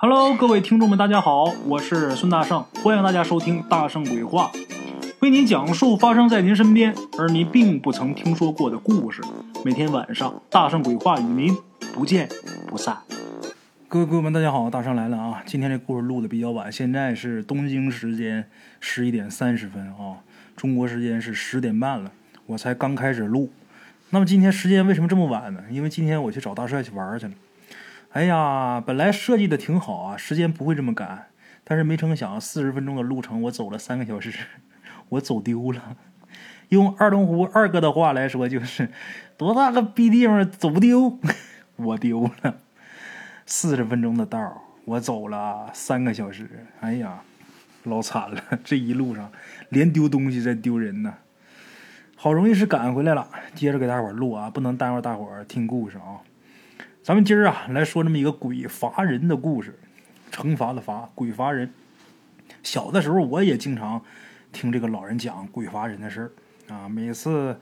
Hello，各位听众们，大家好，我是孙大圣，欢迎大家收听《大圣鬼话》，为您讲述发生在您身边而您并不曾听说过的故事。每天晚上，《大圣鬼话》与您不见不散。各位朋友们，大家好，大圣来了啊！今天这故事录的比较晚，现在是东京时间十一点三十分啊，中国时间是十点半了，我才刚开始录。那么今天时间为什么这么晚呢？因为今天我去找大帅去玩去了。哎呀，本来设计的挺好啊，时间不会这么赶，但是没成想四十分钟的路程我走了三个小时，我走丢了。用二龙湖二哥的话来说，就是多大个逼地方走不丢，我丢了。四十分钟的道我走了三个小时，哎呀，老惨了！这一路上连丢东西再丢人呢。好容易是赶回来了，接着给大伙录啊，不能耽误大伙听故事啊。咱们今儿啊来说这么一个鬼罚人的故事，惩罚的罚，鬼罚人。小的时候我也经常听这个老人讲鬼罚人的事儿啊，每次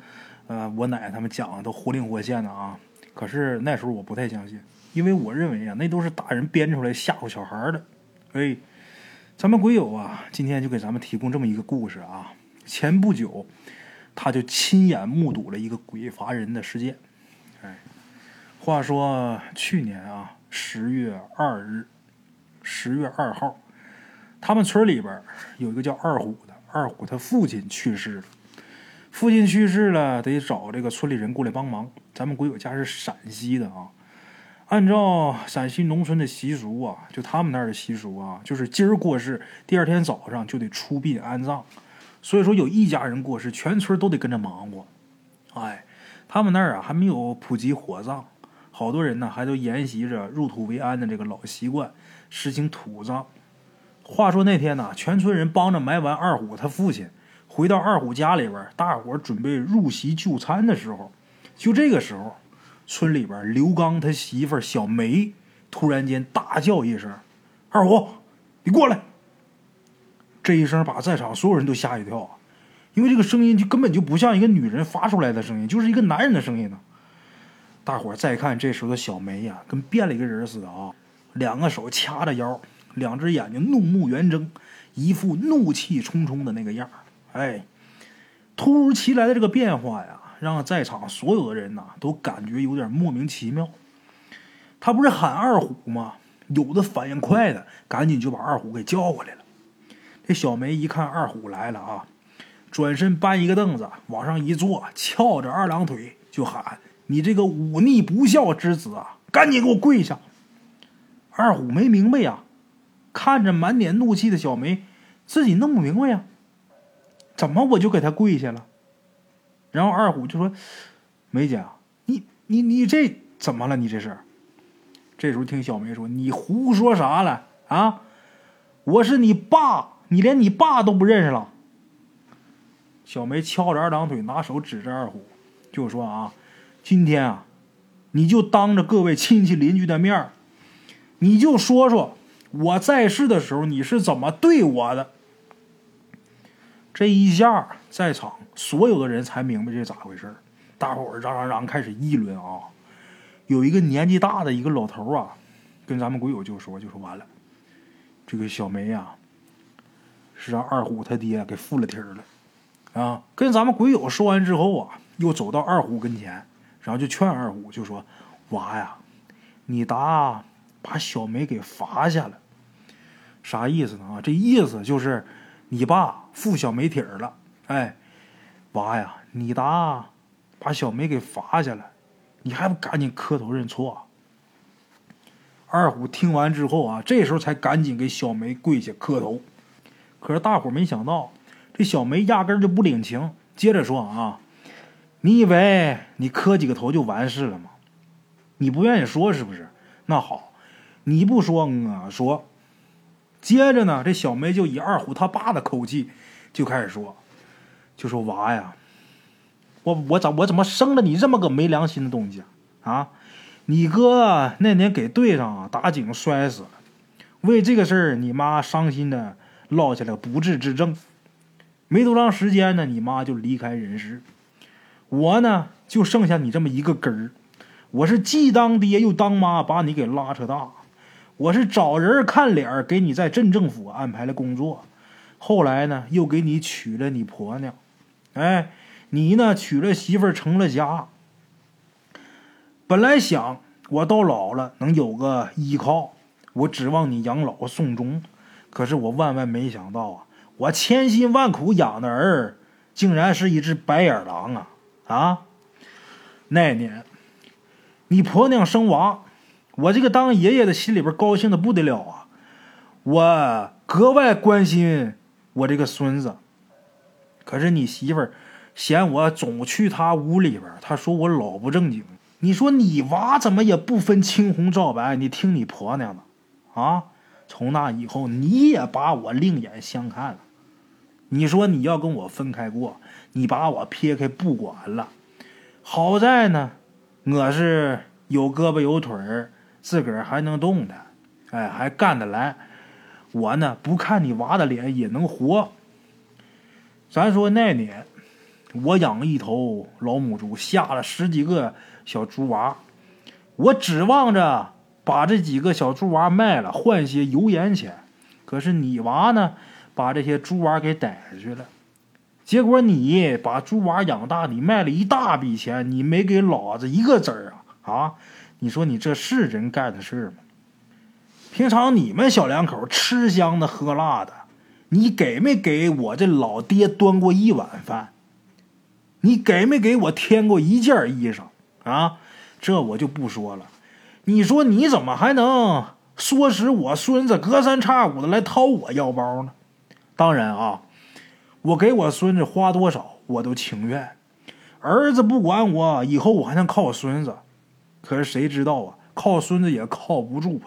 呃我奶他们讲都活灵活现的啊。可是那时候我不太相信，因为我认为啊那都是大人编出来吓唬小孩的。哎，咱们鬼友啊今天就给咱们提供这么一个故事啊。前不久他就亲眼目睹了一个鬼罚人的事件。哎。话说去年啊，十月二日，十月二号，他们村里边有一个叫二虎的，二虎他父亲去世了。父亲去世了，得找这个村里人过来帮忙。咱们鬼友家是陕西的啊，按照陕西农村的习俗啊，就他们那儿的习俗啊，就是今儿过世，第二天早上就得出殡安葬。所以说，有一家人过世，全村都得跟着忙活。哎，他们那儿啊还没有普及火葬。好多人呢，还都沿袭着入土为安的这个老习惯，实行土葬。话说那天呢，全村人帮着埋完二虎他父亲，回到二虎家里边，大伙准备入席就餐的时候，就这个时候，村里边刘刚他媳妇小梅突然间大叫一声：“二虎，你过来！”这一声把在场所有人都吓一跳，因为这个声音就根本就不像一个女人发出来的声音，就是一个男人的声音呢。大伙儿再看，这时候的小梅呀，跟变了一个人似的啊！两个手掐着腰，两只眼睛怒目圆睁，一副怒气冲冲的那个样儿。哎，突如其来的这个变化呀，让在场所有的人呐都感觉有点莫名其妙。他不是喊二虎吗？有的反应快的，赶紧就把二虎给叫过来了。这小梅一看二虎来了啊，转身搬一个凳子往上一坐，翘着二郎腿就喊。你这个忤逆不孝之子啊，赶紧给我跪下！二虎没明白呀，看着满脸怒气的小梅，自己弄不明白呀，怎么我就给他跪下了？然后二虎就说：“梅姐，你你你这怎么了？你这是？”这时候听小梅说：“你胡说啥了啊？我是你爸，你连你爸都不认识了。”小梅翘着二郎腿，拿手指着二虎，就说：“啊。”今天啊，你就当着各位亲戚邻居的面你就说说我在世的时候你是怎么对我的。这一下，在场所有的人才明白这咋回事大伙儿嚷嚷嚷开始议论啊。有一个年纪大的一个老头啊，跟咱们鬼友就说：“就说完了，这个小梅呀，是让二虎他爹给附了体了啊。”跟咱们鬼友说完之后啊，又走到二虎跟前。然后就劝二虎，就说：“娃呀，你答把小梅给罚下了，啥意思呢？啊，这意思就是你爸负小梅体儿了。哎，娃呀，你答把小梅给罚下了，你还不赶紧磕头认错？”二虎听完之后啊，这时候才赶紧给小梅跪下磕头。可是大伙没想到，这小梅压根就不领情，接着说：“啊。”你以为你磕几个头就完事了吗？你不愿意说是不是？那好，你不说我说。接着呢，这小梅就以二虎他爸的口气就开始说，就说娃呀，我我怎我怎么生了你这么个没良心的东西啊？啊，你哥那年给队上打井摔死了，为这个事儿你妈伤心的落下了不治之症，没多长时间呢，你妈就离开人世。我呢，就剩下你这么一个根儿，我是既当爹又当妈，把你给拉扯大。我是找人看脸儿给你在镇政府安排了工作，后来呢，又给你娶了你婆娘，哎，你呢娶了媳妇儿成了家。本来想我到老了能有个依靠，我指望你养老送终，可是我万万没想到啊，我千辛万苦养的儿，竟然是一只白眼狼啊！啊，那年你婆娘生娃。我这个当爷爷的心里边高兴的不得了啊！我格外关心我这个孙子。可是你媳妇儿嫌我总去她屋里边，她说我老不正经。你说你娃怎么也不分青红皂白？你听你婆娘的啊！从那以后，你也把我另眼相看了。你说你要跟我分开过，你把我撇开不管了。好在呢，我是有胳膊有腿儿。自个儿还能动弹，哎，还干得来。我呢，不看你娃的脸也能活。咱说那年，我养一头老母猪，下了十几个小猪娃，我指望着把这几个小猪娃卖了，换些油盐钱。可是你娃呢，把这些猪娃给逮下去了。结果你把猪娃养大，你卖了一大笔钱，你没给老子一个子儿啊啊！你说你这是人干的事吗？平常你们小两口吃香的喝辣的，你给没给我这老爹端过一碗饭？你给没给我添过一件衣裳啊？这我就不说了。你说你怎么还能唆使我孙子隔三差五的来掏我腰包呢？当然啊，我给我孙子花多少我都情愿。儿子不管我，以后我还能靠我孙子。可是谁知道啊？靠孙子也靠不住，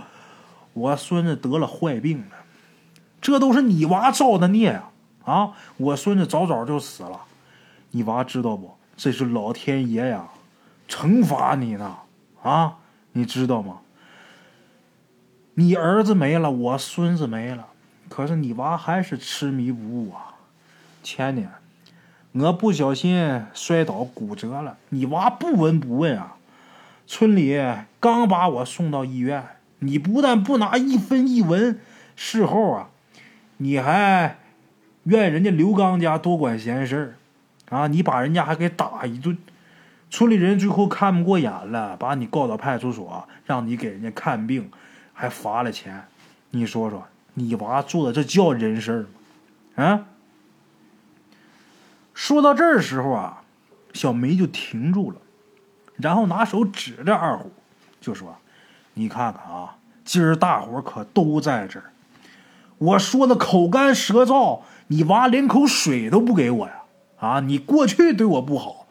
我孙子得了坏病了，这都是你娃造的孽啊！啊，我孙子早早就死了，你娃知道不？这是老天爷呀，惩罚你呢！啊，你知道吗？你儿子没了，我孙子没了，可是你娃还是痴迷不悟啊！前年我不小心摔倒骨折了，你娃不闻不问啊！村里刚把我送到医院，你不但不拿一分一文，事后啊，你还怨人家刘刚家多管闲事，啊，你把人家还给打一顿，村里人最后看不过眼了，把你告到派出所，让你给人家看病，还罚了钱。你说说，你娃做的这叫人事吗？啊？说到这儿时候啊，小梅就停住了。然后拿手指着二虎，就说：“你看看啊，今儿大伙可都在这儿。我说的口干舌燥，你娃连口水都不给我呀！啊，你过去对我不好，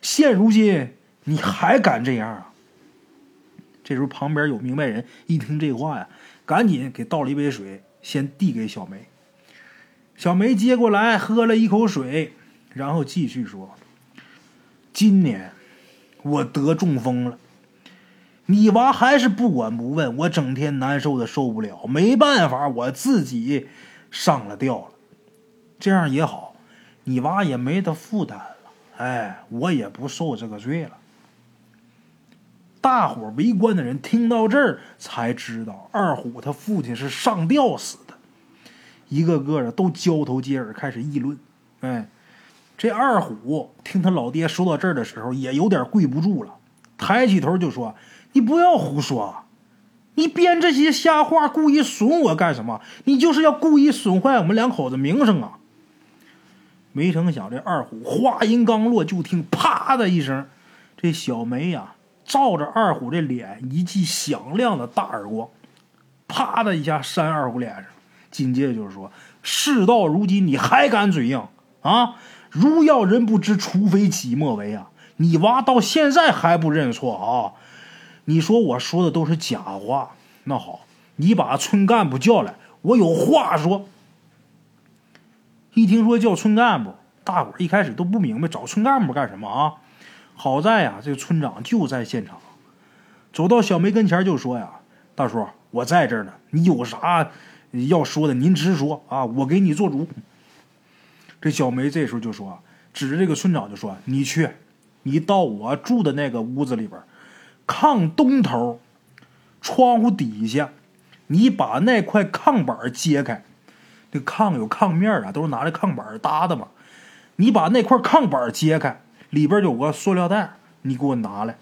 现如今你还敢这样啊？”这时候旁边有明白人一听这话呀，赶紧给倒了一杯水，先递给小梅。小梅接过来喝了一口水，然后继续说：“今年。”我得中风了，你娃还是不管不问，我整天难受的受不了，没办法，我自己上了吊了。这样也好，你娃也没得负担了，哎，我也不受这个罪了。大伙围观的人听到这儿，才知道二虎他父亲是上吊死的，一个个的都交头接耳开始议论，哎。这二虎听他老爹说到这儿的时候，也有点跪不住了，抬起头就说：“你不要胡说，你编这些瞎话，故意损我干什么？你就是要故意损坏我们两口子名声啊！”没成想，这二虎话音刚落，就听“啪”的一声，这小梅呀，照着二虎这脸一记响亮的大耳光，啪的一下扇二虎脸上，紧接着就是说：“事到如今，你还敢嘴硬啊？”如要人不知，除非己莫为啊！你娃到现在还不认错啊？你说我说的都是假话？那好，你把村干部叫来，我有话说。一听说叫村干部，大伙一开始都不明白找村干部干什么啊？好在呀，这个村长就在现场，走到小梅跟前就说呀：“大叔，我在这儿呢，你有啥要说的，您直说啊，我给你做主。”这小梅这时候就说：“指着这个村长就说，你去，你到我住的那个屋子里边，炕东头，窗户底下，你把那块炕板揭开，那炕有炕面啊，都是拿这炕板搭的嘛。你把那块炕板揭开，里边有个塑料袋，你给我拿来。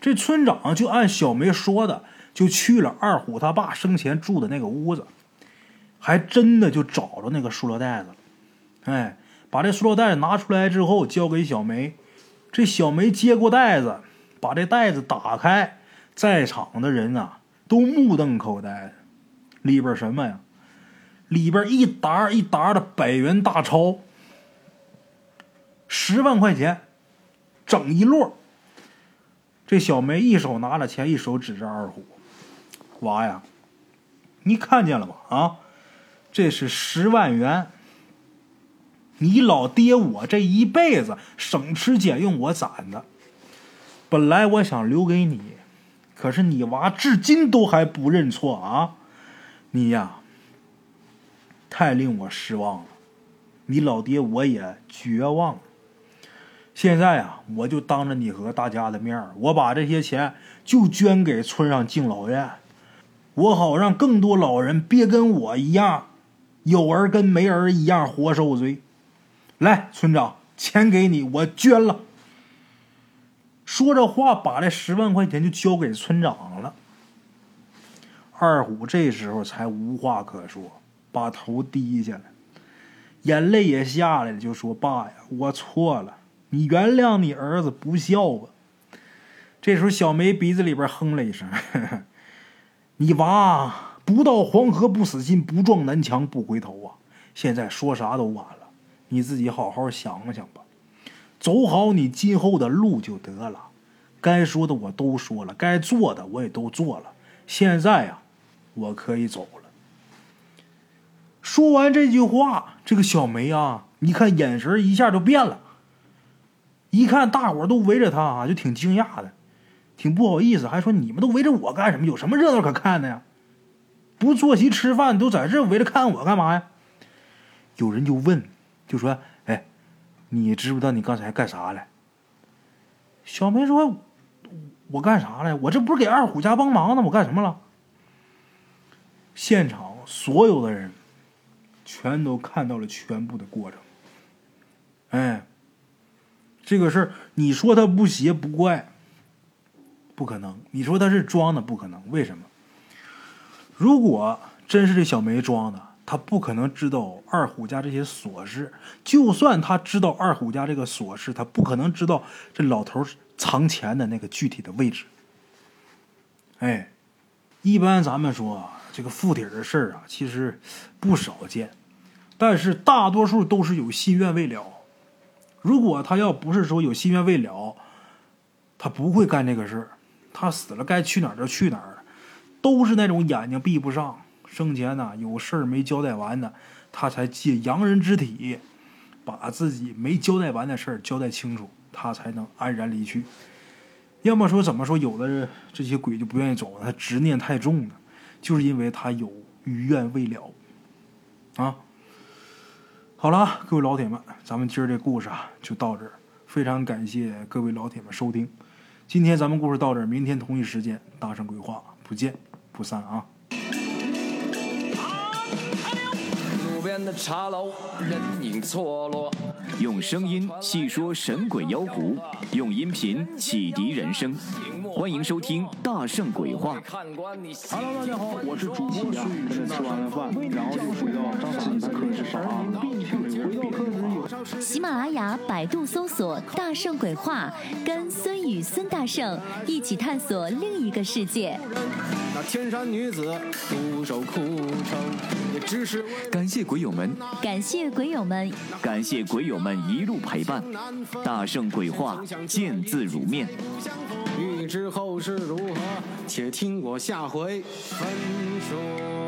这村长就按小梅说的，就去了二虎他爸生前住的那个屋子，还真的就找着那个塑料袋子了。哎，把这塑料袋拿出来之后，交给小梅。这小梅接过袋子，把这袋子打开，在场的人啊都目瞪口呆。里边什么呀？里边一沓一沓的百元大钞，十万块钱，整一摞。这小梅一手拿着钱，一手指着二虎：“娃呀，你看见了吗？啊，这是十万元。”你老爹我这一辈子省吃俭用我攒的，本来我想留给你，可是你娃至今都还不认错啊！你呀，太令我失望了，你老爹我也绝望了。现在啊，我就当着你和大家的面我把这些钱就捐给村上敬老院，我好让更多老人别跟我一样，有儿跟没儿一样活受罪。来，村长，钱给你，我捐了。说着话，把这十万块钱就交给村长了。二虎这时候才无话可说，把头低下来，眼泪也下来了，就说：“爸呀，我错了，你原谅你儿子不孝吧。”这时候，小梅鼻子里边哼了一声：“ 你娃不到黄河不死心，不撞南墙不回头啊！现在说啥都晚了。”你自己好好想想吧，走好你今后的路就得了。该说的我都说了，该做的我也都做了。现在呀，我可以走了。说完这句话，这个小梅啊，你看眼神一下就变了。一看大伙都围着她啊，就挺惊讶的，挺不好意思，还说你们都围着我干什么？有什么热闹可看的呀？不坐席吃饭，都在这围着看我干嘛呀？有人就问。就说：“哎，你知不知道你刚才干啥了？”小梅说：“我干啥了？我这不是给二虎家帮忙呢？我干什么了？”现场所有的人全都看到了全部的过程。哎，这个事儿，你说他不邪不怪，不可能；你说他是装的，不可能。为什么？如果真是这小梅装的。他不可能知道二虎家这些琐事，就算他知道二虎家这个琐事，他不可能知道这老头藏钱的那个具体的位置。哎，一般咱们说这个附体的事儿啊，其实不少见，但是大多数都是有心愿未了。如果他要不是说有心愿未了，他不会干这个事儿。他死了该去哪儿就去哪儿，都是那种眼睛闭不上。生前呢有事儿没交代完呢，他才借洋人之体，把自己没交代完的事儿交代清楚，他才能安然离去。要么说怎么说，有的这些鬼就不愿意走，他执念太重了，就是因为他有余愿未了。啊，好了，各位老铁们，咱们今儿这故事啊就到这儿，非常感谢各位老铁们收听。今天咱们故事到这儿，明天同一时间大圣鬼话不见不散啊。茶楼，人影错落。用声音细说神鬼妖狐，用音频启迪人生。欢迎收听《大圣鬼话》。Hello，大家好，我是主播孙宇。吃完了饭，然后就回到自己的课室上啊。喜马拉雅、百度搜索“大圣鬼话”，跟孙宇、孙大圣一起探索另一个世界。那天山女子独守空城，也只是感谢鬼友们，感谢鬼友们，感谢鬼友们一路陪伴。大圣鬼话，见字如面。欲知后事如何，且听我下回分说。